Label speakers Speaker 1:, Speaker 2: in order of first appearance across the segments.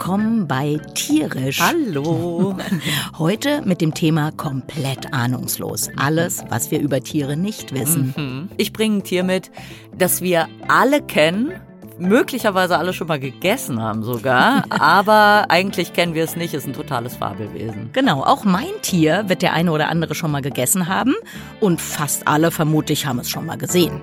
Speaker 1: willkommen bei Tierisch.
Speaker 2: Hallo.
Speaker 1: Heute mit dem Thema komplett ahnungslos. Alles, was wir über Tiere nicht wissen.
Speaker 2: Mhm. Ich bringe ein Tier mit, das wir alle kennen, möglicherweise alle schon mal gegessen haben sogar, aber eigentlich kennen wir es nicht, ist ein totales Fabelwesen.
Speaker 1: Genau, auch mein Tier wird der eine oder andere schon mal gegessen haben und fast alle vermutlich haben es schon mal gesehen.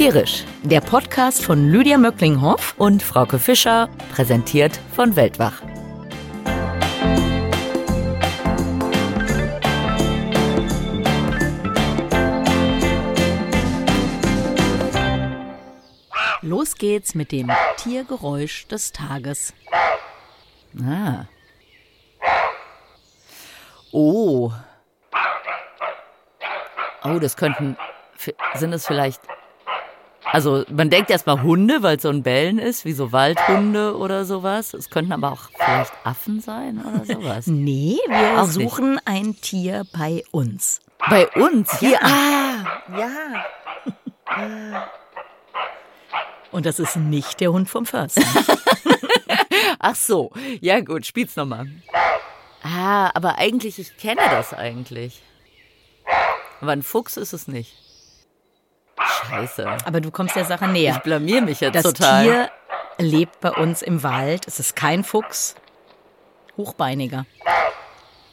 Speaker 1: Tierisch, der Podcast von Lydia Möcklinghoff
Speaker 2: und Frauke Fischer, präsentiert von Weltwach.
Speaker 1: Los geht's mit dem Tiergeräusch des Tages.
Speaker 2: Ah. Oh. Oh, das könnten. Sind es vielleicht also man denkt erstmal Hunde, weil es so ein Bellen ist, wie so Waldhunde oder sowas. Es könnten aber auch vielleicht Affen sein oder sowas.
Speaker 1: Nee, wir auch suchen nicht. ein Tier bei uns.
Speaker 2: Bei uns?
Speaker 1: Hier? Ja. Ah, ja. Und das ist nicht der Hund vom Förster.
Speaker 2: Ach so, ja gut, spiel's nochmal. Ah, aber eigentlich, ich kenne das eigentlich. Aber ein Fuchs ist es nicht. Scheiße.
Speaker 1: Aber du kommst der Sache näher.
Speaker 2: Ich blamier mich jetzt
Speaker 1: das
Speaker 2: total.
Speaker 1: Das Tier lebt bei uns im Wald. Es ist kein Fuchs. Hochbeiniger.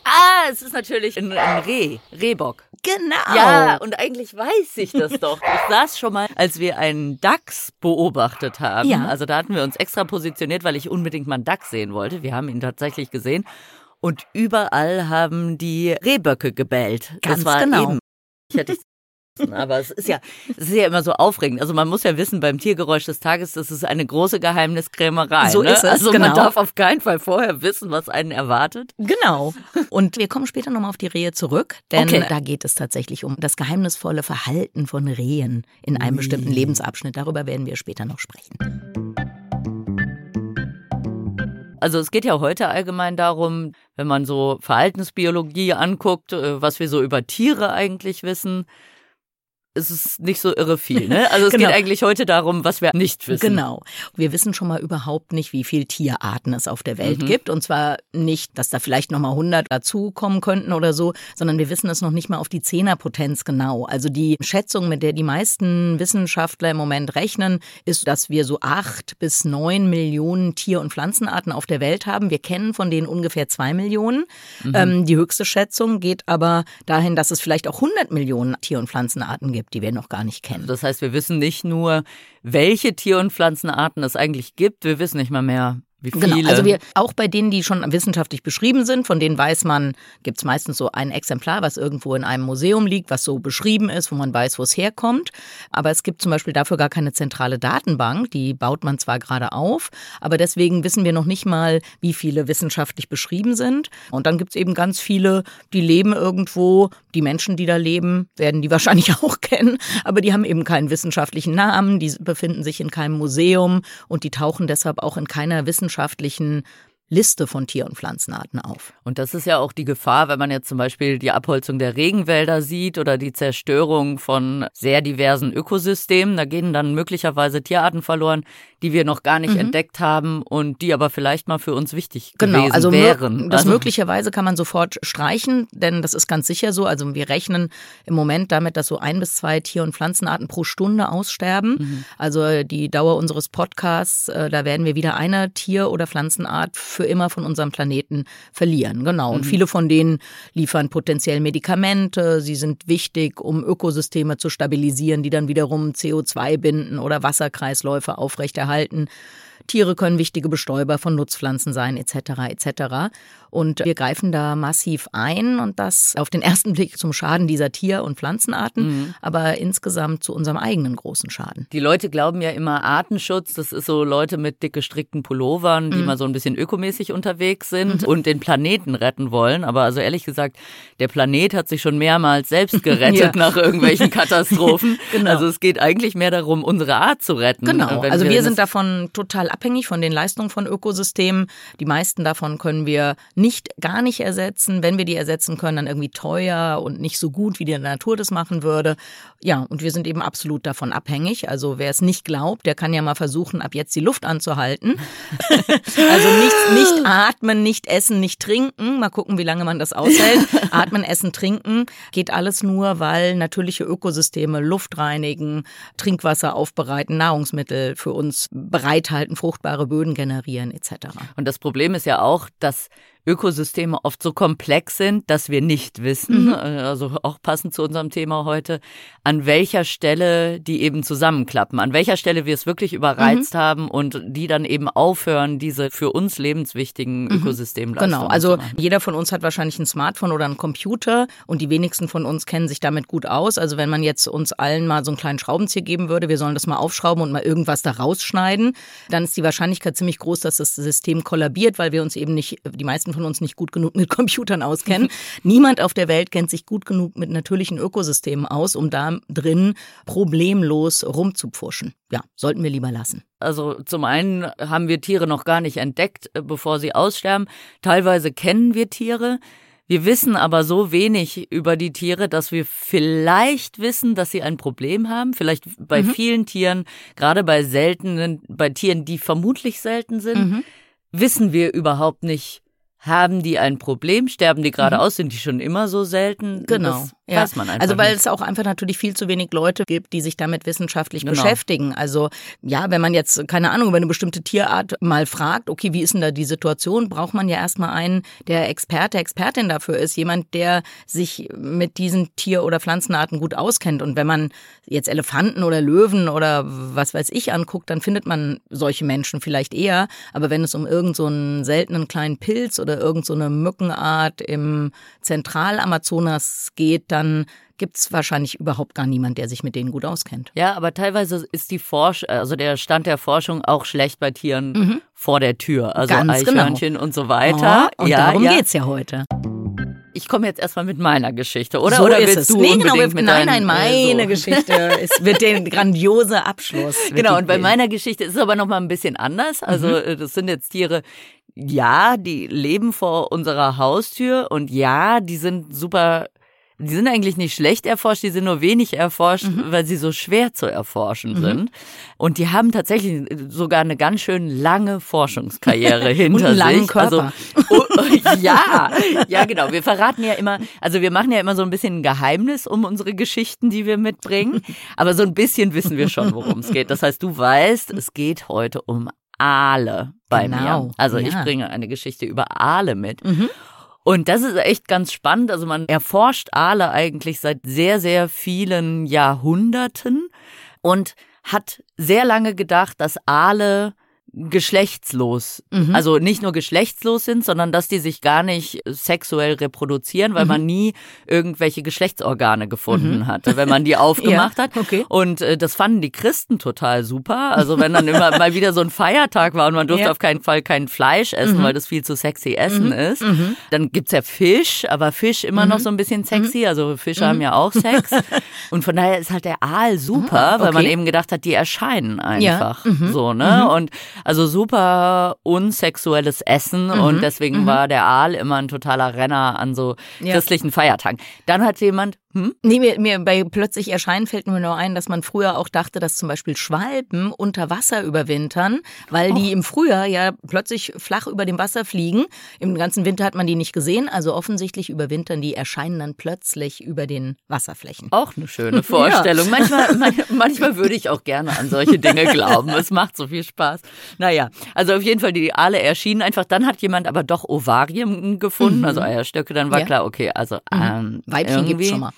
Speaker 2: Ah, es ist natürlich ein, ein Reh, Rehbock.
Speaker 1: Genau.
Speaker 2: Ja, und eigentlich weiß ich das doch. Ich saß schon mal, als wir einen Dachs beobachtet haben. Ja. Also da hatten wir uns extra positioniert, weil ich unbedingt mal einen Dachs sehen wollte. Wir haben ihn tatsächlich gesehen. Und überall haben die Rehböcke gebellt.
Speaker 1: Ganz
Speaker 2: das war
Speaker 1: genau.
Speaker 2: eben. Ich hätte aber es ist ja, es ist ja immer so aufregend. Also man muss ja wissen, beim Tiergeräusch des Tages, das ist eine große Geheimniskrämerei.
Speaker 1: So
Speaker 2: ne?
Speaker 1: ist es.
Speaker 2: Also
Speaker 1: genau.
Speaker 2: man darf auf keinen Fall vorher wissen, was einen erwartet.
Speaker 1: Genau. Und wir kommen später nochmal auf die Rehe zurück, denn
Speaker 2: okay.
Speaker 1: da geht es tatsächlich um das geheimnisvolle Verhalten von Rehen in einem bestimmten Lebensabschnitt. Darüber werden wir später noch sprechen.
Speaker 2: Also es geht ja heute allgemein darum, wenn man so Verhaltensbiologie anguckt, äh, was wir so über Tiere eigentlich wissen, ist es nicht so irre viel. Ne? Also es genau. geht eigentlich heute darum, was wir nicht wissen.
Speaker 1: Genau. Wir wissen schon mal überhaupt nicht, wie viele Tierarten es auf der Welt mhm. gibt. Und zwar nicht, dass da vielleicht noch mal 100 dazukommen könnten oder so, sondern wir wissen es noch nicht mal auf die Zehnerpotenz genau. Also die Schätzung, mit der die meisten Wissenschaftler im Moment rechnen, ist, dass wir so acht bis neun Millionen Tier- und Pflanzenarten auf der Welt haben. Wir kennen von denen ungefähr zwei Millionen. Mhm. Ähm, die höchste Schätzung geht aber dahin, dass es vielleicht auch 100 Millionen Tier- und Pflanzenarten gibt die wir noch gar nicht kennen.
Speaker 2: Das heißt, wir wissen nicht nur, welche Tier- und Pflanzenarten es eigentlich gibt, wir wissen nicht mal mehr, wie viele?
Speaker 1: Genau, also wir auch bei denen, die schon wissenschaftlich beschrieben sind, von denen weiß man, gibt es meistens so ein Exemplar, was irgendwo in einem Museum liegt, was so beschrieben ist, wo man weiß, wo es herkommt. Aber es gibt zum Beispiel dafür gar keine zentrale Datenbank, die baut man zwar gerade auf, aber deswegen wissen wir noch nicht mal, wie viele wissenschaftlich beschrieben sind. Und dann gibt es eben ganz viele, die leben irgendwo, die Menschen, die da leben, werden die wahrscheinlich auch kennen, aber die haben eben keinen wissenschaftlichen Namen, die befinden sich in keinem Museum und die tauchen deshalb auch in keiner wissenschaftlichen wissenschaftlichen Liste von Tier- und Pflanzenarten auf.
Speaker 2: Und das ist ja auch die Gefahr, wenn man jetzt zum Beispiel die Abholzung der Regenwälder sieht oder die Zerstörung von sehr diversen Ökosystemen. Da gehen dann möglicherweise Tierarten verloren, die wir noch gar nicht mhm. entdeckt haben und die aber vielleicht mal für uns wichtig
Speaker 1: genau,
Speaker 2: gewesen
Speaker 1: also
Speaker 2: wären.
Speaker 1: Das also möglicherweise kann man sofort streichen, denn das ist ganz sicher so. Also wir rechnen im Moment damit, dass so ein bis zwei Tier- und Pflanzenarten pro Stunde aussterben. Mhm. Also die Dauer unseres Podcasts, äh, da werden wir wieder eine Tier- oder Pflanzenart für immer von unserem Planeten verlieren. Genau. Und mhm. viele von denen liefern potenziell Medikamente. Sie sind wichtig, um Ökosysteme zu stabilisieren, die dann wiederum CO2 binden oder Wasserkreisläufe aufrechterhalten erhalten. Tiere können wichtige Bestäuber von Nutzpflanzen sein, etc. etc. Und wir greifen da massiv ein und das auf den ersten Blick zum Schaden dieser Tier- und Pflanzenarten, mhm. aber insgesamt zu unserem eigenen großen Schaden.
Speaker 2: Die Leute glauben ja immer Artenschutz, das ist so Leute mit dick gestrickten Pullovern, die mhm. mal so ein bisschen ökomäßig unterwegs sind mhm. und den Planeten retten wollen. Aber also ehrlich gesagt, der Planet hat sich schon mehrmals selbst gerettet ja. nach irgendwelchen Katastrophen. genau. Also es geht eigentlich mehr darum, unsere Art zu retten.
Speaker 1: Genau, also wir sind davon total abhängig von den Leistungen von Ökosystemen. Die meisten davon können wir nicht, gar nicht ersetzen. Wenn wir die ersetzen können, dann irgendwie teuer und nicht so gut, wie die Natur das machen würde. Ja, und wir sind eben absolut davon abhängig. Also wer es nicht glaubt, der kann ja mal versuchen, ab jetzt die Luft anzuhalten. also nicht, nicht atmen, nicht essen, nicht trinken. Mal gucken, wie lange man das aushält. Atmen, essen, trinken geht alles nur, weil natürliche Ökosysteme Luft reinigen, Trinkwasser aufbereiten, Nahrungsmittel für uns bereithalten, fruchtbare Böden generieren etc.
Speaker 2: Und das Problem ist ja auch, dass Ökosysteme oft so komplex sind, dass wir nicht wissen, mhm. also auch passend zu unserem Thema heute, an welcher Stelle die eben zusammenklappen, an welcher Stelle wir es wirklich überreizt mhm. haben und die dann eben aufhören, diese für uns lebenswichtigen mhm. Ökosystemleistungen
Speaker 1: Genau, also jeder von uns hat wahrscheinlich ein Smartphone oder einen Computer und die wenigsten von uns kennen sich damit gut aus. Also wenn man jetzt uns allen mal so einen kleinen Schraubenzieher geben würde, wir sollen das mal aufschrauben und mal irgendwas da rausschneiden, dann ist die Wahrscheinlichkeit ziemlich groß, dass das System kollabiert, weil wir uns eben nicht, die meisten von uns nicht gut genug mit Computern auskennen. Niemand auf der Welt kennt sich gut genug mit natürlichen Ökosystemen aus, um da drin problemlos rumzupfuschen. Ja, sollten wir lieber lassen.
Speaker 2: Also zum einen haben wir Tiere noch gar nicht entdeckt, äh, bevor sie aussterben. Teilweise kennen wir Tiere. Wir wissen aber so wenig über die Tiere, dass wir vielleicht wissen, dass sie ein Problem haben. Vielleicht bei mhm. vielen Tieren, gerade bei seltenen, bei Tieren, die vermutlich selten sind, mhm. wissen wir überhaupt nicht, haben die ein Problem? Sterben die gerade mhm. aus? Sind die schon immer so selten?
Speaker 1: Genau. Das ja. weiß man einfach. Also weil nicht. es auch einfach natürlich viel zu wenig Leute gibt, die sich damit wissenschaftlich genau. beschäftigen. Also ja, wenn man jetzt, keine Ahnung, über eine bestimmte Tierart mal fragt, okay, wie ist denn da die Situation, braucht man ja erstmal einen, der Experte, Expertin dafür ist, jemand, der sich mit diesen Tier- oder Pflanzenarten gut auskennt. Und wenn man jetzt Elefanten oder Löwen oder was weiß ich anguckt, dann findet man solche Menschen vielleicht eher. Aber wenn es um irgendeinen so einen seltenen kleinen Pilz oder irgendeine so Mückenart im Zentralamazonas geht, dann gibt's wahrscheinlich überhaupt gar niemand, der sich mit denen gut auskennt.
Speaker 2: Ja, aber teilweise ist die Forsch also der Stand der Forschung auch schlecht bei Tieren mhm. vor der Tür, also Ganz. Eichhörnchen genau. und so weiter.
Speaker 1: Oh, und ja, darum ja. geht's ja heute.
Speaker 2: Ich komme jetzt erstmal mit meiner Geschichte, oder?
Speaker 1: So
Speaker 2: oder
Speaker 1: ist es. nee, genau, mit nein, nein, meine so. Geschichte ist, wird der grandiose Abschluss.
Speaker 2: Genau, und bei meiner Geschichte ist es aber nochmal ein bisschen anders. Also, mhm. das sind jetzt Tiere, ja, die leben vor unserer Haustür und ja, die sind super die sind eigentlich nicht schlecht erforscht, die sind nur wenig erforscht, mhm. weil sie so schwer zu erforschen mhm. sind. Und die haben tatsächlich sogar eine ganz schön lange Forschungskarriere hinter
Speaker 1: Und einen
Speaker 2: sich.
Speaker 1: Körper.
Speaker 2: Also oh, oh, ja, ja genau. Wir verraten ja immer, also wir machen ja immer so ein bisschen ein Geheimnis um unsere Geschichten, die wir mitbringen. Aber so ein bisschen wissen wir schon, worum es geht. Das heißt, du weißt, es geht heute um Aale bei genau. mir. Also ja. ich bringe eine Geschichte über Aale mit. Mhm. Und das ist echt ganz spannend. Also man erforscht Aale eigentlich seit sehr, sehr vielen Jahrhunderten und hat sehr lange gedacht, dass Aale geschlechtslos, mhm. also nicht nur geschlechtslos sind, sondern dass die sich gar nicht sexuell reproduzieren, weil mhm. man nie irgendwelche Geschlechtsorgane gefunden mhm. hatte, wenn man die aufgemacht ja, hat.
Speaker 1: Okay.
Speaker 2: Und äh, das fanden die Christen total super. Also wenn dann immer mal wieder so ein Feiertag war und man durfte ja. auf keinen Fall kein Fleisch essen, mhm. weil das viel zu sexy Essen mhm. ist, mhm. dann gibt's ja Fisch, aber Fisch immer noch so ein bisschen sexy. Also Fische haben ja auch Sex. Und von daher ist halt der Aal super, okay. weil man eben gedacht hat, die erscheinen einfach ja. so, ne? Und also super unsexuelles Essen mhm. und deswegen mhm. war der Aal immer ein totaler Renner an so ja. christlichen Feiertagen. Dann hat jemand hm?
Speaker 1: Nee, mir, mir bei plötzlich erscheinen fällt mir nur ein, dass man früher auch dachte, dass zum Beispiel Schwalben unter Wasser überwintern, weil oh. die im Frühjahr ja plötzlich flach über dem Wasser fliegen. Im ganzen Winter hat man die nicht gesehen, also offensichtlich überwintern die, erscheinen dann plötzlich über den Wasserflächen.
Speaker 2: Auch eine schöne Vorstellung. ja. manchmal, manchmal würde ich auch gerne an solche Dinge glauben. Es macht so viel Spaß. Naja, also auf jeden Fall die Aale erschienen einfach. Dann hat jemand aber doch Ovarien gefunden, mhm. also Eierstöcke. Dann war ja. klar, okay, also mhm. ähm,
Speaker 1: Weibchen gibt's schon mal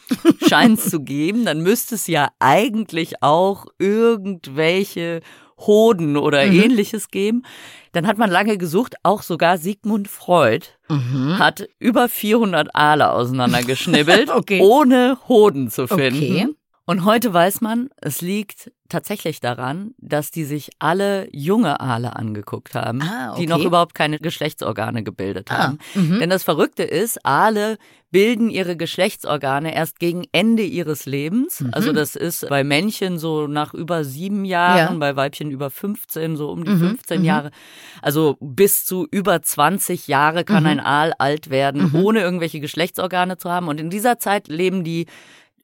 Speaker 2: scheint es zu geben, dann müsste es ja eigentlich auch irgendwelche Hoden oder mhm. ähnliches geben. Dann hat man lange gesucht, auch sogar Sigmund Freud mhm. hat über 400 Aale auseinandergeschnibbelt, okay. ohne Hoden zu finden. Okay. Und heute weiß man, es liegt tatsächlich daran, dass die sich alle junge Aale angeguckt haben, ah, okay. die noch überhaupt keine Geschlechtsorgane gebildet ah, haben. Ah, Denn das Verrückte ist, Aale bilden ihre Geschlechtsorgane erst gegen Ende ihres Lebens. Mhm. Also das ist bei Männchen so nach über sieben Jahren, ja. bei Weibchen über 15, so um die mhm. 15 mhm. Jahre. Also bis zu über 20 Jahre kann mhm. ein Aal alt werden, mhm. ohne irgendwelche Geschlechtsorgane zu haben. Und in dieser Zeit leben die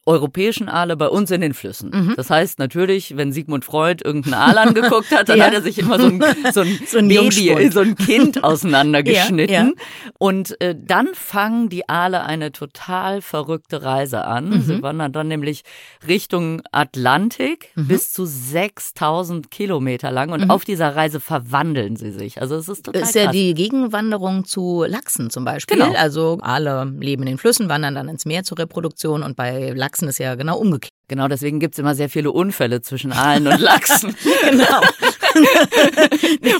Speaker 2: europäischen Aale bei uns in den Flüssen. Mhm. Das heißt natürlich, wenn Sigmund Freud irgendeinen Aal angeguckt hat, dann ja. hat er sich immer so ein, so ein, so ein Baby, so ein Kind auseinandergeschnitten. Ja, ja. Und äh, dann fangen die Aale eine total verrückte Reise an. Mhm. Sie wandern dann nämlich Richtung Atlantik mhm. bis zu 6000 Kilometer lang und mhm. auf dieser Reise verwandeln sie sich. Also es ist total
Speaker 1: Das ist ja die Gegenwanderung zu Lachsen zum Beispiel. Genau. Also Aale leben in den Flüssen, wandern dann ins Meer zur Reproduktion und bei Lachsen Lachsen ist ja genau umgekehrt.
Speaker 2: Genau, deswegen gibt es immer sehr viele Unfälle zwischen Aalen und Lachsen.
Speaker 1: genau.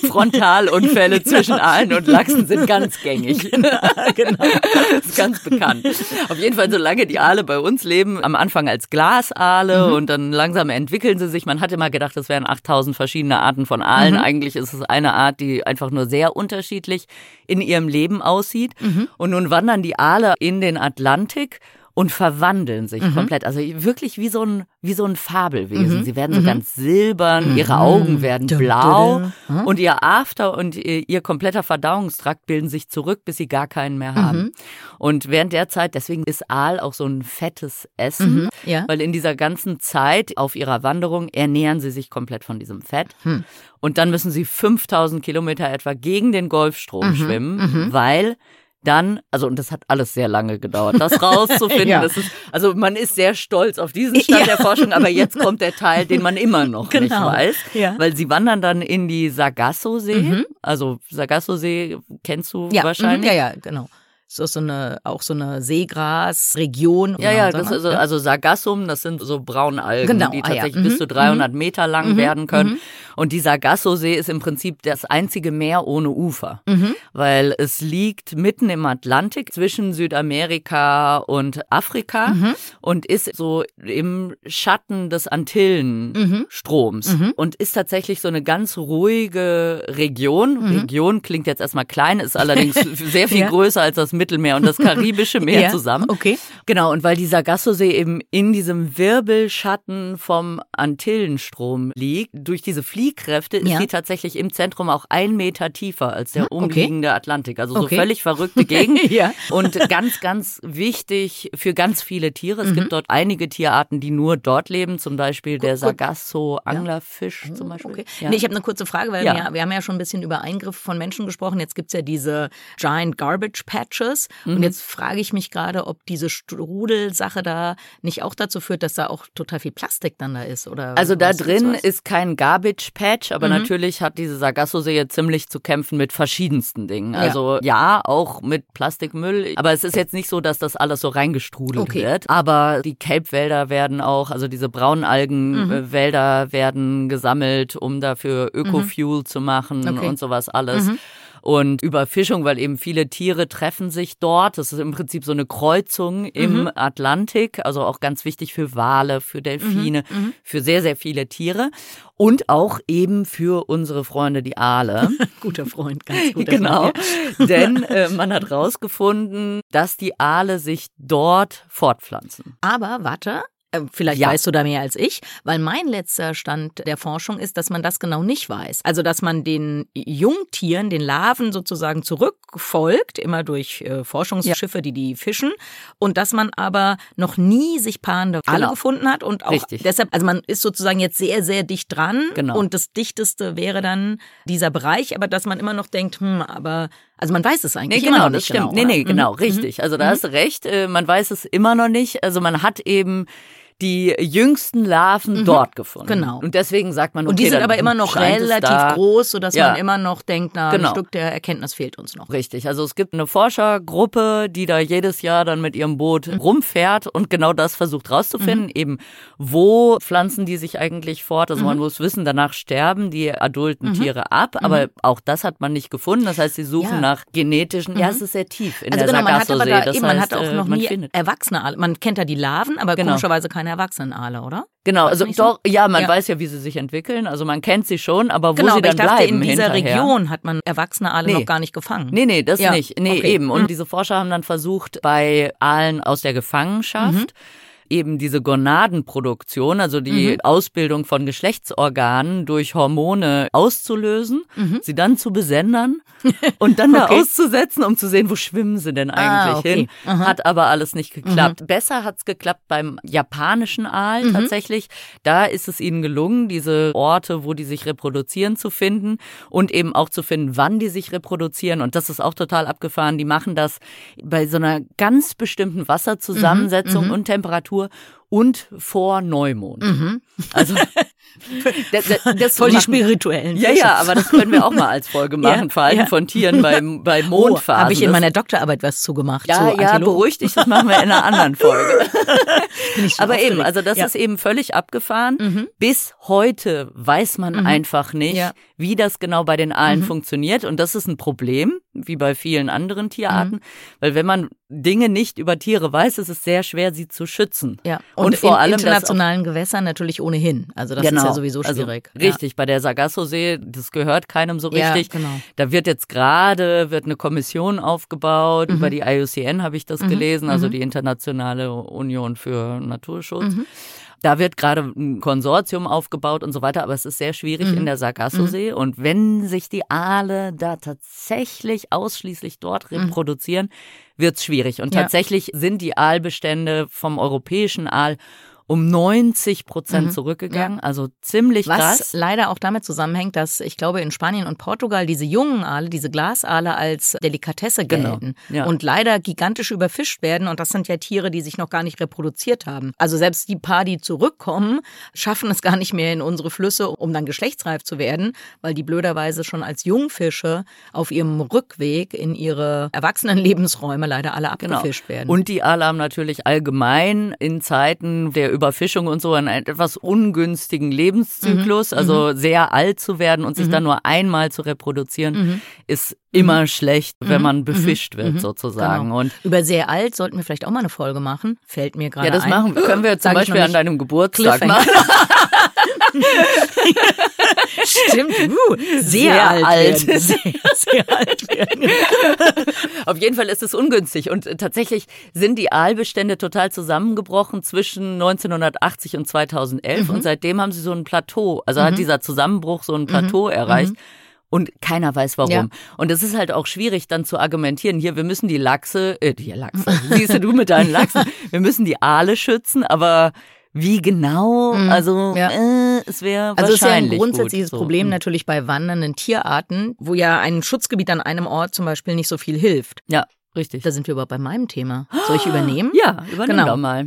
Speaker 2: Frontalunfälle zwischen Aalen und Lachsen sind ganz gängig. Genau, genau. Das ist ganz bekannt. Auf jeden Fall, solange die Aale bei uns leben, am Anfang als Glasaale mhm. und dann langsam entwickeln sie sich. Man hat immer gedacht, das wären 8000 verschiedene Arten von Aalen. Mhm. Eigentlich ist es eine Art, die einfach nur sehr unterschiedlich in ihrem Leben aussieht. Mhm. Und nun wandern die Aale in den Atlantik und verwandeln sich mhm. komplett. Also wirklich wie so ein, wie so ein Fabelwesen. Mhm. Sie werden so mhm. ganz silbern, mhm. ihre Augen werden blau und ihr After und ihr, ihr, kompletter Verdauungstrakt bilden sich zurück, bis sie gar keinen mehr haben. Mhm. Und während der Zeit, deswegen ist Aal auch so ein fettes Essen, mhm. ja. weil in dieser ganzen Zeit auf ihrer Wanderung ernähren sie sich komplett von diesem Fett. Hm. Und dann müssen sie 5000 Kilometer etwa gegen den Golfstrom schwimmen, weil dann, also und das hat alles sehr lange gedauert, das rauszufinden. ja. das ist, also man ist sehr stolz auf diesen Stand ja. der Forschung, aber jetzt kommt der Teil, den man immer noch genau. nicht weiß, ja. weil sie wandern dann in die Sargasso-See. Mhm. Also Sargasso-See kennst du
Speaker 1: ja.
Speaker 2: wahrscheinlich.
Speaker 1: Mhm. Ja, ja, genau. So so eine, auch so eine Seegrasregion.
Speaker 2: Ja, ja, das ist, also Sargassum, das sind so Braunalgen, genau. die tatsächlich ah, ja. bis mhm. zu 300 mhm. Meter lang mhm. werden können. Mhm. Und dieser Gasso-See ist im Prinzip das einzige Meer ohne Ufer, mhm. weil es liegt mitten im Atlantik zwischen Südamerika und Afrika mhm. und ist so im Schatten des Antillenstroms mhm. und ist tatsächlich so eine ganz ruhige Region. Mhm. Region klingt jetzt erstmal klein, ist allerdings sehr viel ja. größer als das Mittelmeer und das Karibische Meer ja. zusammen.
Speaker 1: Okay.
Speaker 2: Genau, und weil dieser Gasso-See eben in diesem Wirbelschatten vom Antillenstrom liegt, durch diese Fliehkräfte ist ja. sie tatsächlich im Zentrum auch ein Meter tiefer als der umliegende okay. Atlantik. Also so völlig verrückte Gegend. ja. Und ganz, ganz wichtig für ganz viele Tiere. Es mhm. gibt dort einige Tierarten, die nur dort leben, zum Beispiel der Sargasso-Anglerfisch ja. zum Beispiel. Okay.
Speaker 1: Ja. Nee, ich habe eine kurze Frage, weil wir, wir, haben ja schon ein bisschen über Eingriffe von Menschen gesprochen. Jetzt gibt es ja diese Giant Garbage Patches. Mhm. Und jetzt frage ich mich gerade, ob diese Strudelsache da nicht auch dazu führt, dass da auch total viel Plastik dann da ist. Oder
Speaker 2: also da drin ist kein Garbage Patch, aber mhm. natürlich hat diese Sargasso-See ziemlich zu kämpfen mit verschiedensten Dingen. Also ja. ja. auch mit Plastikmüll, aber es ist jetzt nicht so, dass das alles so reingestrudelt okay. wird. Aber die Kelpwälder werden auch, also diese Braunalgenwälder mhm. werden gesammelt, um dafür Ökofuel mhm. zu machen okay. und sowas alles. Mhm und Überfischung, weil eben viele Tiere treffen sich dort. Das ist im Prinzip so eine Kreuzung im mhm. Atlantik, also auch ganz wichtig für Wale, für Delfine, mhm. mhm. für sehr, sehr viele Tiere und auch eben für unsere Freunde die Aale.
Speaker 1: guter Freund, ganz guter
Speaker 2: genau. Freund. Genau, denn äh, man hat herausgefunden, dass die Aale sich dort fortpflanzen.
Speaker 1: Aber warte, vielleicht ja. weißt du da mehr als ich, weil mein letzter Stand der Forschung ist, dass man das genau nicht weiß. Also, dass man den Jungtieren, den Larven sozusagen zurückfolgt, immer durch äh, Forschungsschiffe, ja. die die fischen, und dass man aber noch nie sich paarende Wale genau. gefunden hat und auch Richtig. deshalb, also man ist sozusagen jetzt sehr, sehr dicht dran genau. und das dichteste wäre dann dieser Bereich, aber dass man immer noch denkt, hm, aber also man weiß es eigentlich
Speaker 2: nee,
Speaker 1: genau,
Speaker 2: immer noch nicht. Genau, nee, nee, genau, mhm. richtig. Also da mhm. hast du recht. Äh, man weiß es immer noch nicht. Also man hat eben die jüngsten Larven mhm. dort gefunden.
Speaker 1: Genau.
Speaker 2: Und deswegen sagt man,
Speaker 1: okay, Und die sind aber immer noch relativ groß, sodass ja. man immer noch denkt, na, genau. ein Stück der Erkenntnis fehlt uns noch.
Speaker 2: Richtig. Also es gibt eine Forschergruppe, die da jedes Jahr dann mit ihrem Boot mhm. rumfährt und genau das versucht rauszufinden, mhm. eben wo pflanzen die sich eigentlich fort. Also man mhm. muss wissen, danach sterben die adulten mhm. Tiere ab, aber auch das hat man nicht gefunden. Das heißt, sie suchen ja. nach genetischen, ja, es ist sehr tief in also der genau, man hat aber da,
Speaker 1: eben, man hat auch äh, noch nie Erwachsene, man kennt da die Larven, aber genau. komischerweise keine keine Erwachsenenaale, oder?
Speaker 2: Genau, also doch, so? ja, man ja. weiß ja, wie sie sich entwickeln. Also man kennt sie schon, aber wo genau, sie dann ich dachte, bleiben
Speaker 1: in dieser
Speaker 2: hinterher.
Speaker 1: Region hat man erwachsene Aale nee. noch gar nicht gefangen.
Speaker 2: Nee, nee, das ja. nicht. Nee, okay. eben. Und mhm. diese Forscher haben dann versucht, bei Aalen aus der Gefangenschaft mhm eben diese Gonadenproduktion, also die mhm. Ausbildung von Geschlechtsorganen durch Hormone auszulösen, mhm. sie dann zu besendern und dann okay. da auszusetzen, um zu sehen, wo schwimmen sie denn eigentlich ah, okay. hin. Aha. Hat aber alles nicht geklappt. Mhm. Besser hat's geklappt beim japanischen Aal mhm. tatsächlich. Da ist es ihnen gelungen, diese Orte, wo die sich reproduzieren, zu finden und eben auch zu finden, wann die sich reproduzieren. Und das ist auch total abgefahren. Die machen das bei so einer ganz bestimmten Wasserzusammensetzung mhm. und Temperatur Temperatur und vor Neumond. Mhm.
Speaker 1: Also das, das voll die spirituellen.
Speaker 2: Ja, ja, aber das können wir auch mal als Folge machen. Ja, Verhalten ja. von Tieren bei, bei oh, Mondphasen.
Speaker 1: Oh, Habe ich in meiner Doktorarbeit was zugemacht.
Speaker 2: Ja,
Speaker 1: zu
Speaker 2: ja, beruhig dich, das machen wir in einer anderen Folge. aber eben, also das ja. ist eben völlig abgefahren. Mhm. Bis heute weiß man mhm. einfach nicht, wie das genau bei den Aalen mhm. funktioniert. Und das ist ein Problem, wie bei vielen anderen Tierarten. Mhm. Weil wenn man Dinge nicht über Tiere weiß, ist es sehr schwer, sie zu schützen.
Speaker 1: Ja. Und, und vor in allem internationalen Gewässern natürlich ohnehin. Also das genau. ist ja sowieso also schwierig.
Speaker 2: Also, richtig, ja. bei der Sargasso-See, das gehört keinem so richtig. Ja, genau. Da wird jetzt gerade wird eine Kommission aufgebaut. Mhm. Über die IUCN habe ich das mhm. gelesen, also mhm. die Internationale Union für Naturschutz. Da wird gerade ein Konsortium aufgebaut und so weiter, aber es ist sehr schwierig mhm. in der Sargasso-See. Mhm. Und wenn sich die Aale da tatsächlich ausschließlich dort mhm. reproduzieren, wird es schwierig. Und ja. tatsächlich sind die Aalbestände vom europäischen Aal um 90 Prozent mhm. zurückgegangen, ja. also ziemlich
Speaker 1: Was
Speaker 2: krass.
Speaker 1: Was leider auch damit zusammenhängt, dass ich glaube in Spanien und Portugal diese jungen Aale, diese Glasaale als Delikatesse genau. gelten genau. ja. und leider gigantisch überfischt werden und das sind ja Tiere, die sich noch gar nicht reproduziert haben. Also selbst die paar, die zurückkommen, schaffen es gar nicht mehr in unsere Flüsse, um dann geschlechtsreif zu werden, weil die blöderweise schon als Jungfische auf ihrem Rückweg in ihre erwachsenen Lebensräume leider alle genau. abgefischt genau. werden.
Speaker 2: Und die Aale haben natürlich allgemein in Zeiten der Überfischung und so einen etwas ungünstigen Lebenszyklus. Mhm. Also mhm. sehr alt zu werden und sich mhm. dann nur einmal zu reproduzieren, mhm. ist immer mhm. schlecht, wenn man befischt wird sozusagen.
Speaker 1: Genau. Und über sehr alt sollten wir vielleicht auch mal eine Folge machen. Fällt mir gerade
Speaker 2: ein. Ja, das
Speaker 1: ein.
Speaker 2: machen können wir zum Beispiel an deinem Geburtstag machen.
Speaker 1: Stimmt, uh, sehr, sehr, alt, alt. Sehr, sehr alt werden.
Speaker 2: Auf jeden Fall ist es ungünstig und tatsächlich sind die Aalbestände total zusammengebrochen zwischen 1980 und 2011 mhm. und seitdem haben sie so ein Plateau, also mhm. hat dieser Zusammenbruch so ein mhm. Plateau mhm. erreicht. Und keiner weiß warum. Ja. Und es ist halt auch schwierig dann zu argumentieren, hier, wir müssen die Lachse, äh, die Lachse, siehst du mit deinen Lachsen, wir müssen die Aale schützen, aber wie genau? Mhm, also ja. äh, es wäre
Speaker 1: also
Speaker 2: es ist ja
Speaker 1: ein grundsätzliches gut, so. Problem mhm. natürlich bei wandernden Tierarten, wo ja ein Schutzgebiet an einem Ort zum Beispiel nicht so viel hilft.
Speaker 2: Ja, richtig.
Speaker 1: Da sind wir aber bei meinem Thema. Soll ich übernehmen?
Speaker 2: Ja, übernehmen genau. doch mal.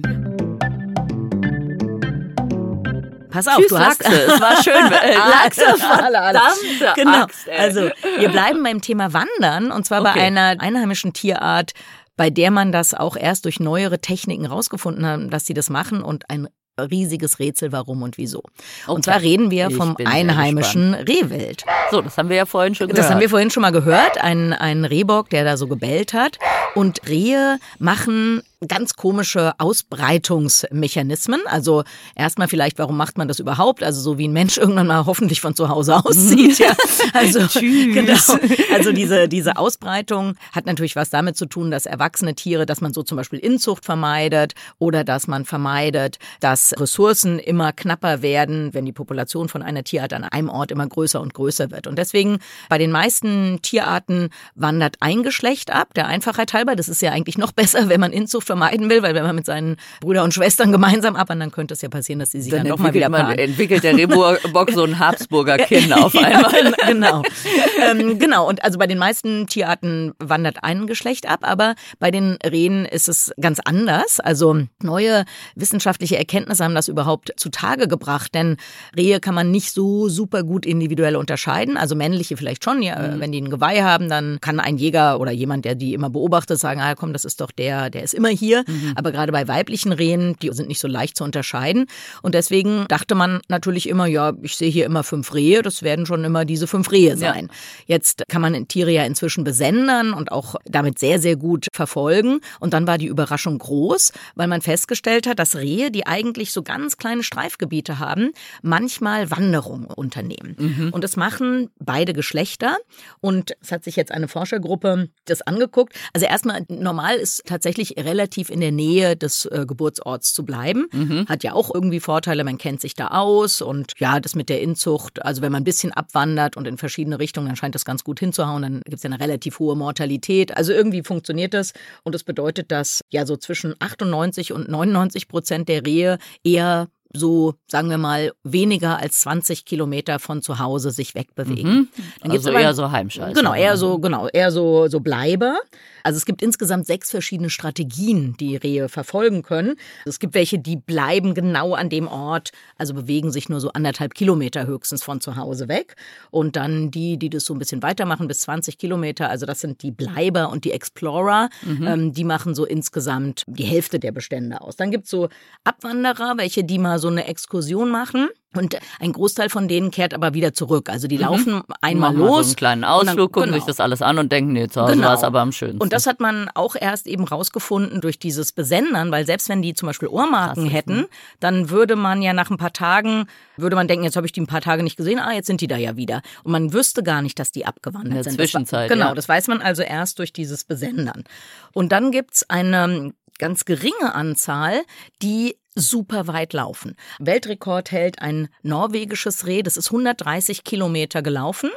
Speaker 1: Pass auf, Tschüss, du hast
Speaker 2: Lachse. es war schön. Äh,
Speaker 1: Lachse, verdammte genau. Axt, Also, wir bleiben beim Thema Wandern und zwar okay. bei einer einheimischen Tierart, bei der man das auch erst durch neuere Techniken rausgefunden hat, dass sie das machen und ein riesiges Rätsel, warum und wieso. Okay. Und zwar reden wir vom einheimischen Rehwild.
Speaker 2: So, das haben wir ja vorhin schon gehört.
Speaker 1: Das haben wir vorhin schon mal gehört. Ein, ein Rehbock, der da so gebellt hat. Und Rehe machen ganz komische Ausbreitungsmechanismen. Also erstmal vielleicht, warum macht man das überhaupt? Also so wie ein Mensch irgendwann mal hoffentlich von zu Hause aussieht. Ja. Also, genau. also diese, diese Ausbreitung hat natürlich was damit zu tun, dass erwachsene Tiere, dass man so zum Beispiel Inzucht vermeidet oder dass man vermeidet, dass Ressourcen immer knapper werden, wenn die Population von einer Tierart an einem Ort immer größer und größer wird. Und deswegen bei den meisten Tierarten wandert ein Geschlecht ab, der Einfachheit halber. Das ist ja eigentlich noch besser, wenn man Inzucht vermeiden will, weil wenn man mit seinen Brüdern und Schwestern gemeinsam abwandern, könnte es ja passieren, dass sie sich dann, dann doch mal wieder man,
Speaker 2: entwickelt der Rehbock so ein Habsburger Kinn auf einmal.
Speaker 1: genau. ähm, genau. Und also bei den meisten Tierarten wandert ein Geschlecht ab, aber bei den Rehen ist es ganz anders. Also neue wissenschaftliche Erkenntnisse haben das überhaupt zutage gebracht, denn Rehe kann man nicht so super gut individuell unterscheiden. Also männliche vielleicht schon, ja, mhm. wenn die ein Geweih haben, dann kann ein Jäger oder jemand, der die immer beobachtet, sagen, ah komm, das ist doch der, der ist immer hier. Mhm. Aber gerade bei weiblichen Rehen, die sind nicht so leicht zu unterscheiden. Und deswegen dachte man natürlich immer, ja, ich sehe hier immer fünf Rehe, das werden schon immer diese fünf Rehe sein. Ja. Jetzt kann man Tiere ja inzwischen besendern und auch damit sehr, sehr gut verfolgen. Und dann war die Überraschung groß, weil man festgestellt hat, dass Rehe, die eigentlich so ganz kleine Streifgebiete haben, manchmal Wanderungen unternehmen. Mhm. Und das machen beide Geschlechter. Und es hat sich jetzt eine Forschergruppe das angeguckt. Also erstmal, normal ist tatsächlich relativ in der Nähe des äh, Geburtsorts zu bleiben. Mhm. Hat ja auch irgendwie Vorteile, man kennt sich da aus und ja, das mit der Inzucht, also wenn man ein bisschen abwandert und in verschiedene Richtungen, dann scheint das ganz gut hinzuhauen, dann gibt es ja eine relativ hohe Mortalität. Also irgendwie funktioniert das und das bedeutet, dass ja so zwischen 98 und 99 Prozent der Rehe eher so, sagen wir mal, weniger als 20 Kilometer von zu Hause sich wegbewegen. Mhm.
Speaker 2: Dann also aber, eher so Heimscheiße.
Speaker 1: Genau, eher so, genau, eher so, so Bleiber. Also es gibt insgesamt sechs verschiedene Strategien, die Rehe verfolgen können. Es gibt welche, die bleiben genau an dem Ort, also bewegen sich nur so anderthalb Kilometer höchstens von zu Hause weg. Und dann die, die das so ein bisschen weitermachen, bis 20 Kilometer, also das sind die Bleiber und die Explorer, mhm. ähm, die machen so insgesamt die Hälfte der Bestände aus. Dann gibt es so Abwanderer, welche die mal so eine Exkursion machen. Und ein Großteil von denen kehrt aber wieder zurück. Also die mhm. laufen einmal Machen los. So
Speaker 2: einen kleinen Ausflug, dann, gucken genau. sich das alles an und denken, nee, zu Hause genau. war es aber am schönsten.
Speaker 1: Und das hat man auch erst eben rausgefunden durch dieses Besendern, weil selbst wenn die zum Beispiel Ohrmarken Krass, hätten, ne? dann würde man ja nach ein paar Tagen, würde man denken, jetzt habe ich die ein paar Tage nicht gesehen, ah, jetzt sind die da ja wieder. Und man wüsste gar nicht, dass die abgewandert In der
Speaker 2: sind. Zwischenzeit.
Speaker 1: Das, genau, ja. das weiß man also erst durch dieses Besendern. Und dann gibt's eine ganz geringe Anzahl, die super weit laufen. Weltrekord hält ein norwegisches Reh, das ist 130 Kilometer gelaufen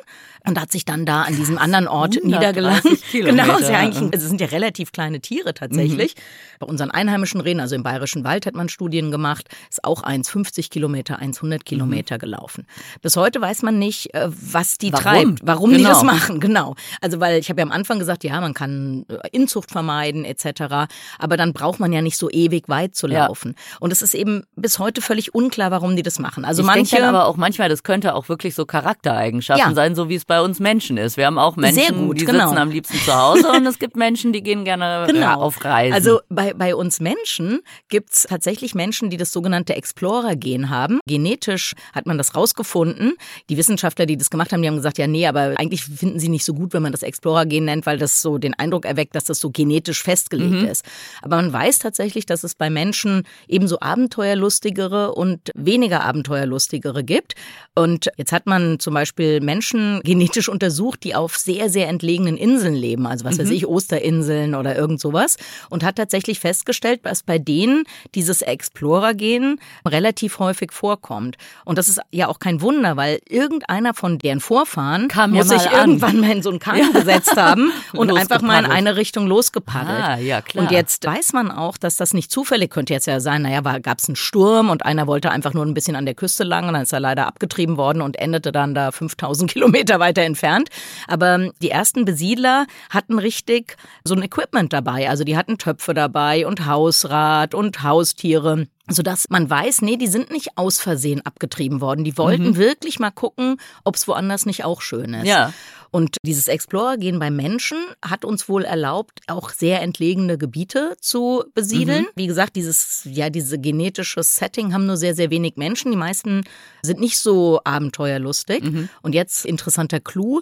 Speaker 1: und hat sich dann da an diesem anderen Ort niedergelassen. Genau, ist ja eigentlich, es sind ja relativ kleine Tiere tatsächlich. Mhm. Bei unseren einheimischen Rehen, also im Bayerischen Wald hat man Studien gemacht, ist auch 1,50 Kilometer, 100 Kilometer mhm. gelaufen. Bis heute weiß man nicht, äh, was die warum? treibt, warum genau. die das genau. machen. Genau. Also weil ich habe ja am Anfang gesagt, ja, man kann äh, Inzucht vermeiden etc. Aber dann braucht man ja nicht so ewig weit zu laufen. Ja. Und es ist eben bis heute völlig unklar, warum die das machen. Also
Speaker 2: ich
Speaker 1: manche,
Speaker 2: aber auch manchmal, das könnte auch wirklich so Charaktereigenschaften ja. sein, so wie es bei uns Menschen ist. Wir haben auch Menschen, gut, die genau. sitzen am liebsten zu Hause und es gibt Menschen, die gehen gerne äh, genau. auf Reisen.
Speaker 1: Also bei, bei uns Menschen gibt es tatsächlich Menschen, die das sogenannte Explorer-Gen haben. Genetisch hat man das rausgefunden. Die Wissenschaftler, die das gemacht haben, die haben gesagt, ja nee, aber eigentlich finden sie nicht so gut, wenn man das Explorer-Gen nennt, weil das so den Eindruck erweckt, dass das so genetisch festgelegt mhm. ist. Aber man weiß tatsächlich, dass es bei Menschen ebenso abenteuerlustigere und weniger abenteuerlustigere gibt. Und jetzt hat man zum Beispiel Menschen genetisch untersucht, die auf sehr, sehr entlegenen Inseln leben, also was mhm. weiß ich, Osterinseln oder irgend sowas, und hat tatsächlich festgestellt, dass bei denen dieses Explorer-Gen relativ häufig vorkommt. Und das ist ja auch kein Wunder, weil irgendeiner von deren Vorfahren Kam muss sich irgendwann mal in so einen Kahn gesetzt haben und einfach mal in eine Richtung losgepaddelt.
Speaker 2: Ah, ja, klar.
Speaker 1: Und jetzt weiß man auch, dass das nicht zufällig könnte jetzt ja sein, naja, gab es einen Sturm und einer wollte einfach nur ein bisschen an der Küste lang und dann ist er leider abgetrieben worden und endete dann da 5000 Kilometer weiter entfernt. Aber die ersten Besiedler hatten richtig so ein Equipment dabei. Also die hatten Töpfe dabei und Hausrat und Haustiere sodass man weiß, nee, die sind nicht aus Versehen abgetrieben worden. Die wollten mhm. wirklich mal gucken, ob es woanders nicht auch schön ist.
Speaker 2: Ja.
Speaker 1: Und dieses Explorer-Gehen bei Menschen hat uns wohl erlaubt, auch sehr entlegene Gebiete zu besiedeln. Mhm. Wie gesagt, dieses, ja, diese genetische Setting haben nur sehr, sehr wenig Menschen. Die meisten sind nicht so abenteuerlustig. Mhm. Und jetzt interessanter Clou.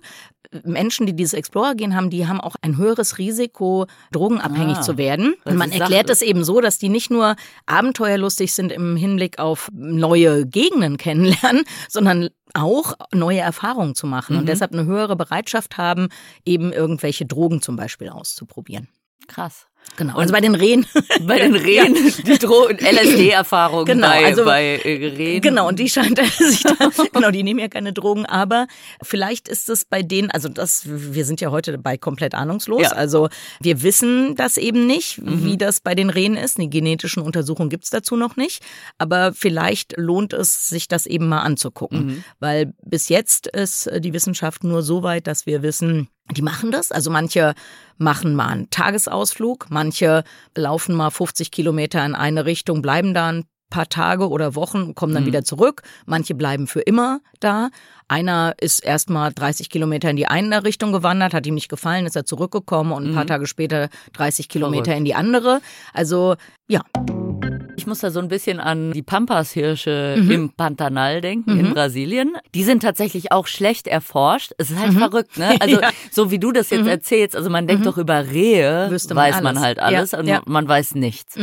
Speaker 1: Menschen, die dieses Explorer-Gen haben, die haben auch ein höheres Risiko, drogenabhängig ah, zu werden. Und man erklärt es eben so, dass die nicht nur abenteuerlustig sind im Hinblick auf neue Gegenden kennenlernen, sondern auch neue Erfahrungen zu machen mhm. und deshalb eine höhere Bereitschaft haben, eben irgendwelche Drogen zum Beispiel auszuprobieren.
Speaker 2: Krass.
Speaker 1: Genau, und also bei den Rehen.
Speaker 2: Bei den Rehen, ja. die LSD-Erfahrung genau, bei, also, bei äh, Rehen.
Speaker 1: Genau, und die scheint sich da, genau, die nehmen ja keine Drogen, aber vielleicht ist es bei denen, also das, wir sind ja heute bei komplett ahnungslos, ja. also wir wissen das eben nicht, mhm. wie das bei den Rehen ist. Eine genetischen Untersuchung gibt's dazu noch nicht, aber vielleicht lohnt es, sich das eben mal anzugucken, mhm. weil bis jetzt ist die Wissenschaft nur so weit, dass wir wissen, die machen das. Also manche machen mal einen Tagesausflug, manche laufen mal 50 Kilometer in eine Richtung, bleiben da ein paar Tage oder Wochen, kommen dann mhm. wieder zurück. Manche bleiben für immer da. Einer ist erstmal 30 Kilometer in die eine Richtung gewandert, hat ihm nicht gefallen, ist er zurückgekommen und ein paar mhm. Tage später 30 Kilometer Verrückt. in die andere. Also ja.
Speaker 2: Ich muss da so ein bisschen an die Pampas-Hirsche mhm. im Pantanal denken, mhm. in Brasilien. Die sind tatsächlich auch schlecht erforscht. Es ist halt mhm. verrückt, ne? Also, ja. so wie du das jetzt mhm. erzählst, also man denkt mhm. doch über Rehe, Wüsste weiß man, man halt alles ja. und ja. man weiß nichts.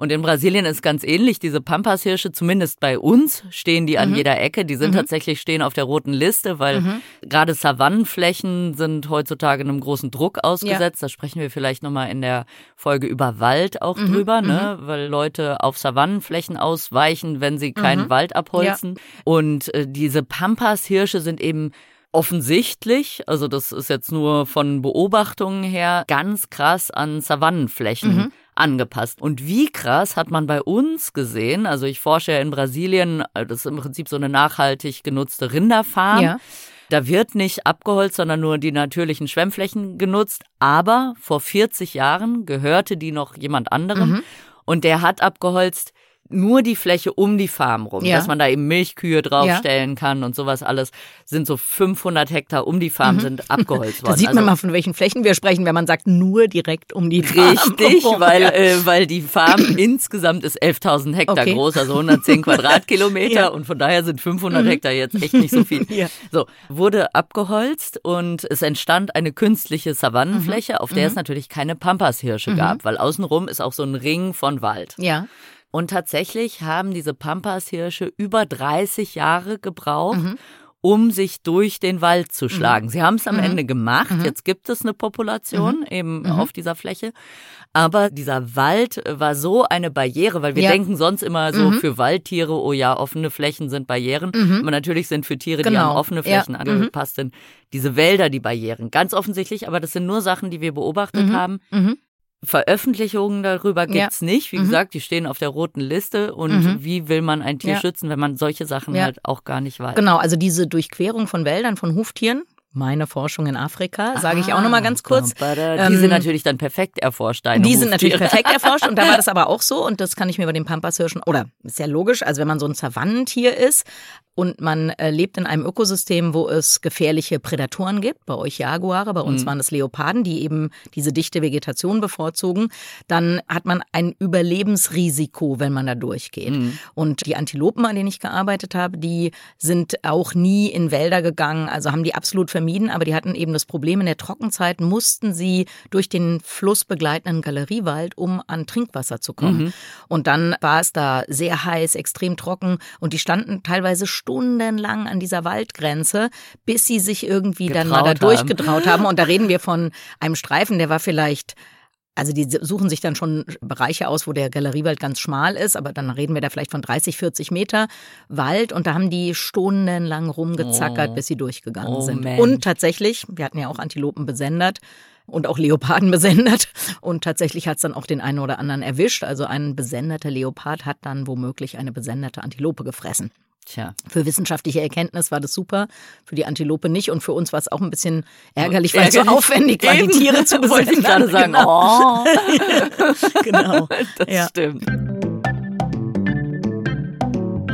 Speaker 2: Mhm. Und in Brasilien ist ganz ähnlich. Diese Pampas-Hirsche, zumindest bei uns, stehen die an jeder Ecke. Die sind tatsächlich stehen auf der roten Liste, weil gerade Savannenflächen sind heutzutage einem großen Druck ausgesetzt. Da sprechen wir vielleicht nochmal in der Folge über Wald auch drüber, ne? Weil Leute auf Savannenflächen ausweichen, wenn sie keinen mhm. Wald abholzen. Ja. Und äh, diese Pampas-Hirsche sind eben offensichtlich, also das ist jetzt nur von Beobachtungen her, ganz krass an Savannenflächen. Mhm angepasst. Und wie krass hat man bei uns gesehen, also ich forsche ja in Brasilien, äh, das ist im Prinzip so eine nachhaltig genutzte Rinderfarm. Ja. Da wird nicht abgeholzt, sondern nur die natürlichen Schwemmflächen genutzt. Aber vor 40 Jahren gehörte die noch jemand anderem. Mhm. Und der hat abgeholzt nur die Fläche um die Farm rum, ja. dass man da eben Milchkühe draufstellen ja. kann und sowas alles, sind so 500 Hektar um die Farm mhm. sind abgeholzt worden.
Speaker 1: Da sieht man also, mal, von welchen Flächen wir sprechen, wenn man sagt, nur direkt um die Farm.
Speaker 2: Richtig, weil, äh, weil die Farm insgesamt ist 11.000 Hektar okay. groß, also 110 Quadratkilometer ja. und von daher sind 500 mhm. Hektar jetzt echt nicht so viel. So, wurde abgeholzt und es entstand eine künstliche Savannenfläche, mhm. auf der es mhm. natürlich keine Pampashirsche gab, mhm. weil außenrum ist auch so ein Ring von Wald.
Speaker 1: Ja.
Speaker 2: Und tatsächlich haben diese Pampashirsche über 30 Jahre gebraucht, mhm. um sich durch den Wald zu mhm. schlagen. Mhm. Sie haben es am mhm. Ende gemacht. Mhm. Jetzt gibt es eine Population mhm. eben auf dieser Fläche. Aber dieser Wald war so eine Barriere, weil wir ja. denken sonst immer so für Waldtiere, oh ja, offene Flächen sind Barrieren. Aber natürlich sind für Tiere, genau. die an offene Flächen ja. angepasst sind, diese Wälder die Barrieren. Ganz offensichtlich, aber das sind nur Sachen, die wir beobachtet haben. Veröffentlichungen darüber gibt's ja. nicht. Wie mhm. gesagt, die stehen auf der roten Liste. Und mhm. wie will man ein Tier ja. schützen, wenn man solche Sachen ja. halt auch gar nicht weiß?
Speaker 1: Genau, also diese Durchquerung von Wäldern, von Huftieren, meine Forschung in Afrika, sage ich auch nochmal ganz kurz.
Speaker 2: Die ähm, sind natürlich dann perfekt erforscht.
Speaker 1: Deine die sind natürlich perfekt erforscht und da war das aber auch so und das kann ich mir bei den Pampashirschen, oder ist ja logisch, also wenn man so ein Savannentier ist, und man äh, lebt in einem Ökosystem, wo es gefährliche Prädatoren gibt. Bei euch Jaguare, bei uns mhm. waren es Leoparden, die eben diese dichte Vegetation bevorzugen. Dann hat man ein Überlebensrisiko, wenn man da durchgeht. Mhm. Und die Antilopen, an denen ich gearbeitet habe, die sind auch nie in Wälder gegangen, also haben die absolut vermieden, aber die hatten eben das Problem, in der Trockenzeit mussten sie durch den flussbegleitenden Galeriewald, um an Trinkwasser zu kommen. Mhm. Und dann war es da sehr heiß, extrem trocken und die standen teilweise stundenlang an dieser Waldgrenze, bis sie sich irgendwie Getraut dann mal da durchgetraut haben. Und da reden wir von einem Streifen, der war vielleicht also die suchen sich dann schon Bereiche aus, wo der Galeriewald ganz schmal ist, aber dann reden wir da vielleicht von 30, 40 Meter Wald und da haben die stundenlang rumgezackert, oh. bis sie durchgegangen oh, sind. Mensch. Und tatsächlich, wir hatten ja auch Antilopen besendet und auch Leoparden besendet und tatsächlich hat es dann auch den einen oder anderen erwischt. Also ein besendeter Leopard hat dann womöglich eine besendete Antilope gefressen. Tja. Für wissenschaftliche Erkenntnis war das super, für die Antilope nicht und für uns war es auch ein bisschen ärgerlich, weil es so aufwendig war, die Tiere zu besetzen. Wollte
Speaker 2: ich gerade sagen, genau.
Speaker 1: oh. genau.
Speaker 2: Das ja. stimmt.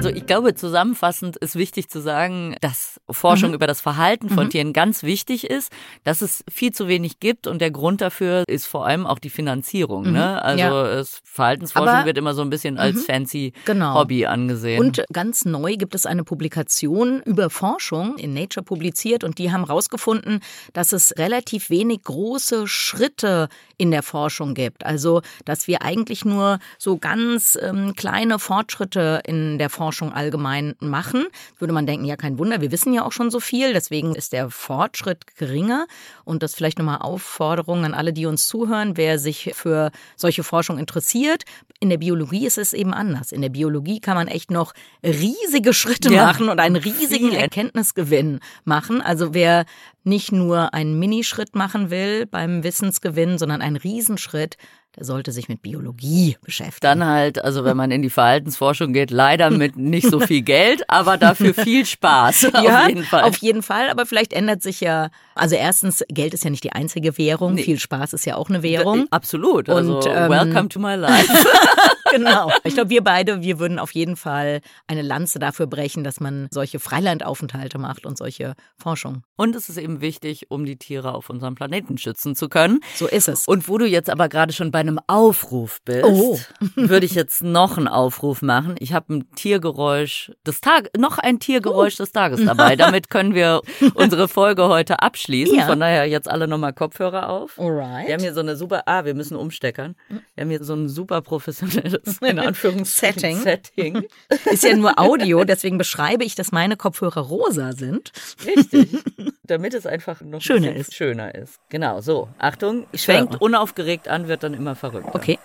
Speaker 2: Also ich glaube, zusammenfassend ist wichtig zu sagen, dass Forschung mhm. über das Verhalten von mhm. Tieren ganz wichtig ist, dass es viel zu wenig gibt und der Grund dafür ist vor allem auch die Finanzierung. Mhm. Ne? Also ja. Verhaltensforschung Aber, wird immer so ein bisschen als mhm. fancy genau. Hobby angesehen.
Speaker 1: Und ganz neu gibt es eine Publikation über Forschung in Nature publiziert und die haben herausgefunden, dass es relativ wenig große Schritte in der Forschung gibt. Also dass wir eigentlich nur so ganz ähm, kleine Fortschritte in der Forschung Forschung allgemein machen. Würde man denken, ja, kein Wunder, wir wissen ja auch schon so viel, deswegen ist der Fortschritt geringer. Und das vielleicht nochmal Aufforderung an alle, die uns zuhören, wer sich für solche Forschung interessiert. In der Biologie ist es eben anders. In der Biologie kann man echt noch riesige Schritte ja. machen und einen riesigen Erkenntnisgewinn machen. Also wer nicht nur einen Minischritt machen will beim Wissensgewinn, sondern einen Riesenschritt, der sollte sich mit Biologie beschäftigen.
Speaker 2: Dann halt, also wenn man in die Verhaltensforschung geht, leider mit nicht so viel Geld, aber dafür viel Spaß.
Speaker 1: ja, auf jeden Fall. Auf jeden Fall, aber vielleicht ändert sich ja, also erstens, Geld ist ja nicht die einzige Währung, nee. viel Spaß ist ja auch eine Währung.
Speaker 2: Absolut. Also, Und, ähm, welcome to my life.
Speaker 1: genau. Ich glaube, wir beide, wir würden auf jeden Fall eine Lanze dafür brechen, dass man solche Freilandaufenthalte macht und solche Forschung.
Speaker 2: Und es ist eben wichtig, um die Tiere auf unserem Planeten schützen zu können.
Speaker 1: So ist es.
Speaker 2: Und wo du jetzt aber gerade schon bei einem Aufruf bist, oh. würde ich jetzt noch einen Aufruf machen. Ich habe ein Tiergeräusch des Tages, noch ein Tiergeräusch oh. des Tages dabei. Damit können wir unsere Folge heute abschließen. Ja. Von daher jetzt alle nochmal Kopfhörer auf.
Speaker 1: Alright.
Speaker 2: Wir haben hier so eine super, ah, wir müssen umsteckern. Wir haben hier so ein super professionelles, in Anführungszeichen,
Speaker 1: Setting. Ist ja nur Audio, deswegen beschreibe ich, dass meine Kopfhörer rosa sind.
Speaker 2: Richtig. Damit es einfach noch
Speaker 1: schöner ist.
Speaker 2: schöner ist. Genau, so. Achtung, schwenkt unaufgeregt an, wird dann immer verrückt.
Speaker 1: Okay.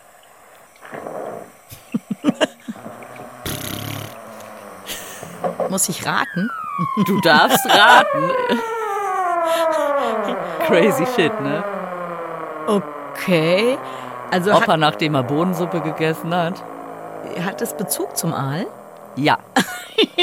Speaker 1: Muss ich raten?
Speaker 2: Du darfst raten. Crazy shit, ne?
Speaker 1: Okay.
Speaker 2: Also Opa, nachdem er Bohnensuppe gegessen hat.
Speaker 1: Hat es Bezug zum Aal?
Speaker 2: Ja.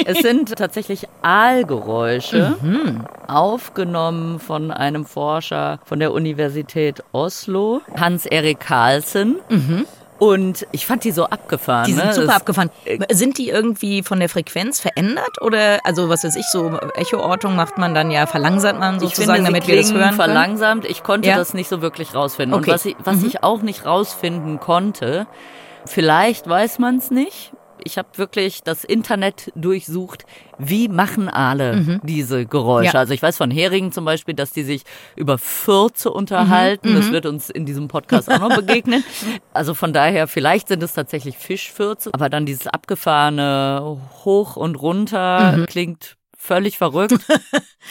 Speaker 2: es sind tatsächlich Aalgeräusche, mhm. aufgenommen von einem Forscher von der Universität Oslo, Hans-Erik Carlsen. Mhm. Und ich fand die so abgefahren.
Speaker 1: Die sind ne? super das, abgefahren. Sind die irgendwie von der Frequenz verändert? Oder, also was weiß ich, so Echoortung macht man dann ja, verlangsamt man sozusagen,
Speaker 2: finde,
Speaker 1: damit wir das hören können?
Speaker 2: verlangsamt. Ich konnte ja? das nicht so wirklich rausfinden. Okay. Und was, ich, was mhm. ich auch nicht rausfinden konnte, vielleicht weiß man es nicht, ich habe wirklich das Internet durchsucht, wie machen Aale mhm. diese Geräusche. Ja. Also ich weiß von Heringen zum Beispiel, dass die sich über Fürze unterhalten. Mhm. Das mhm. wird uns in diesem Podcast auch noch begegnen. Also von daher, vielleicht sind es tatsächlich Fischfürze, aber dann dieses abgefahrene Hoch und runter mhm. klingt völlig verrückt.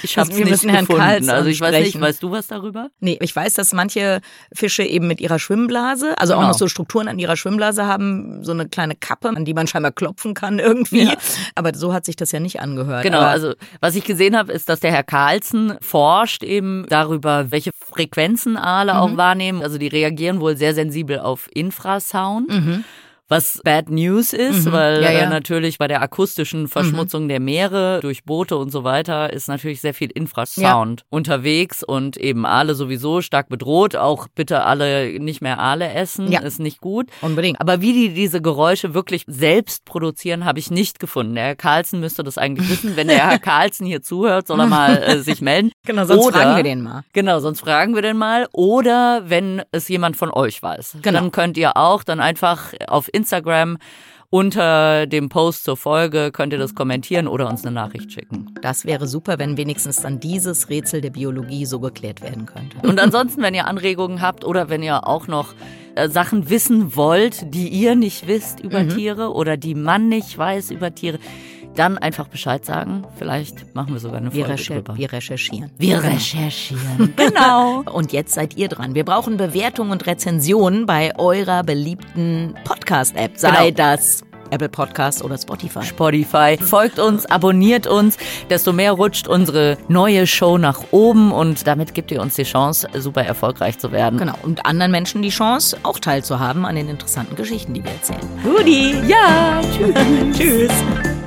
Speaker 2: Ich habe es nicht Herrn gefunden. Karls also ich weiß nicht, weißt du was darüber?
Speaker 1: Nee, ich weiß, dass manche Fische eben mit ihrer Schwimmblase, also genau. auch noch so Strukturen an ihrer Schwimmblase haben, so eine kleine Kappe, an die man scheinbar klopfen kann irgendwie. Ja. Aber so hat sich das ja nicht angehört.
Speaker 2: Genau,
Speaker 1: Aber
Speaker 2: also was ich gesehen habe, ist, dass der Herr Carlsen forscht eben darüber, welche Frequenzen Aale mhm. auch wahrnehmen. Also die reagieren wohl sehr sensibel auf Infrasound. Mhm was Bad News ist, mhm. weil ja, ja. natürlich bei der akustischen Verschmutzung mhm. der Meere durch Boote und so weiter ist natürlich sehr viel Infrasound ja. unterwegs und eben Aale sowieso stark bedroht. Auch bitte alle nicht mehr Aale essen, ja. ist nicht gut.
Speaker 1: Unbedingt.
Speaker 2: Aber wie die diese Geräusche wirklich selbst produzieren, habe ich nicht gefunden. Der Herr Carlsen müsste das eigentlich wissen. Wenn der Herr Carlsen hier zuhört, soll er mal äh, sich melden.
Speaker 1: Genau, sonst Oder, fragen wir den mal.
Speaker 2: Genau, sonst fragen wir den mal. Oder wenn es jemand von euch weiß, genau. dann könnt ihr auch dann einfach auf Instagram unter dem Post zur Folge könnt ihr das kommentieren oder uns eine Nachricht schicken.
Speaker 1: Das wäre super, wenn wenigstens dann dieses Rätsel der Biologie so geklärt werden könnte.
Speaker 2: Und ansonsten, wenn ihr Anregungen habt oder wenn ihr auch noch äh, Sachen wissen wollt, die ihr nicht wisst über mhm. Tiere oder die man nicht weiß über Tiere, dann einfach Bescheid sagen. Vielleicht machen wir sogar eine Folge
Speaker 1: wir drüber. Wir recherchieren.
Speaker 2: Wir genau. recherchieren. genau.
Speaker 1: Und jetzt seid ihr dran. Wir brauchen Bewertungen und Rezensionen bei eurer beliebten Podcast-App. Sei genau. das Apple Podcast oder Spotify.
Speaker 2: Spotify. Folgt uns, abonniert uns, desto mehr rutscht unsere neue Show nach oben und damit gibt ihr uns die Chance, super erfolgreich zu werden.
Speaker 1: Genau. Und anderen Menschen die Chance, auch teilzuhaben an den interessanten Geschichten, die wir erzählen.
Speaker 2: Rudi. Ja. Tschüss. Tschüss.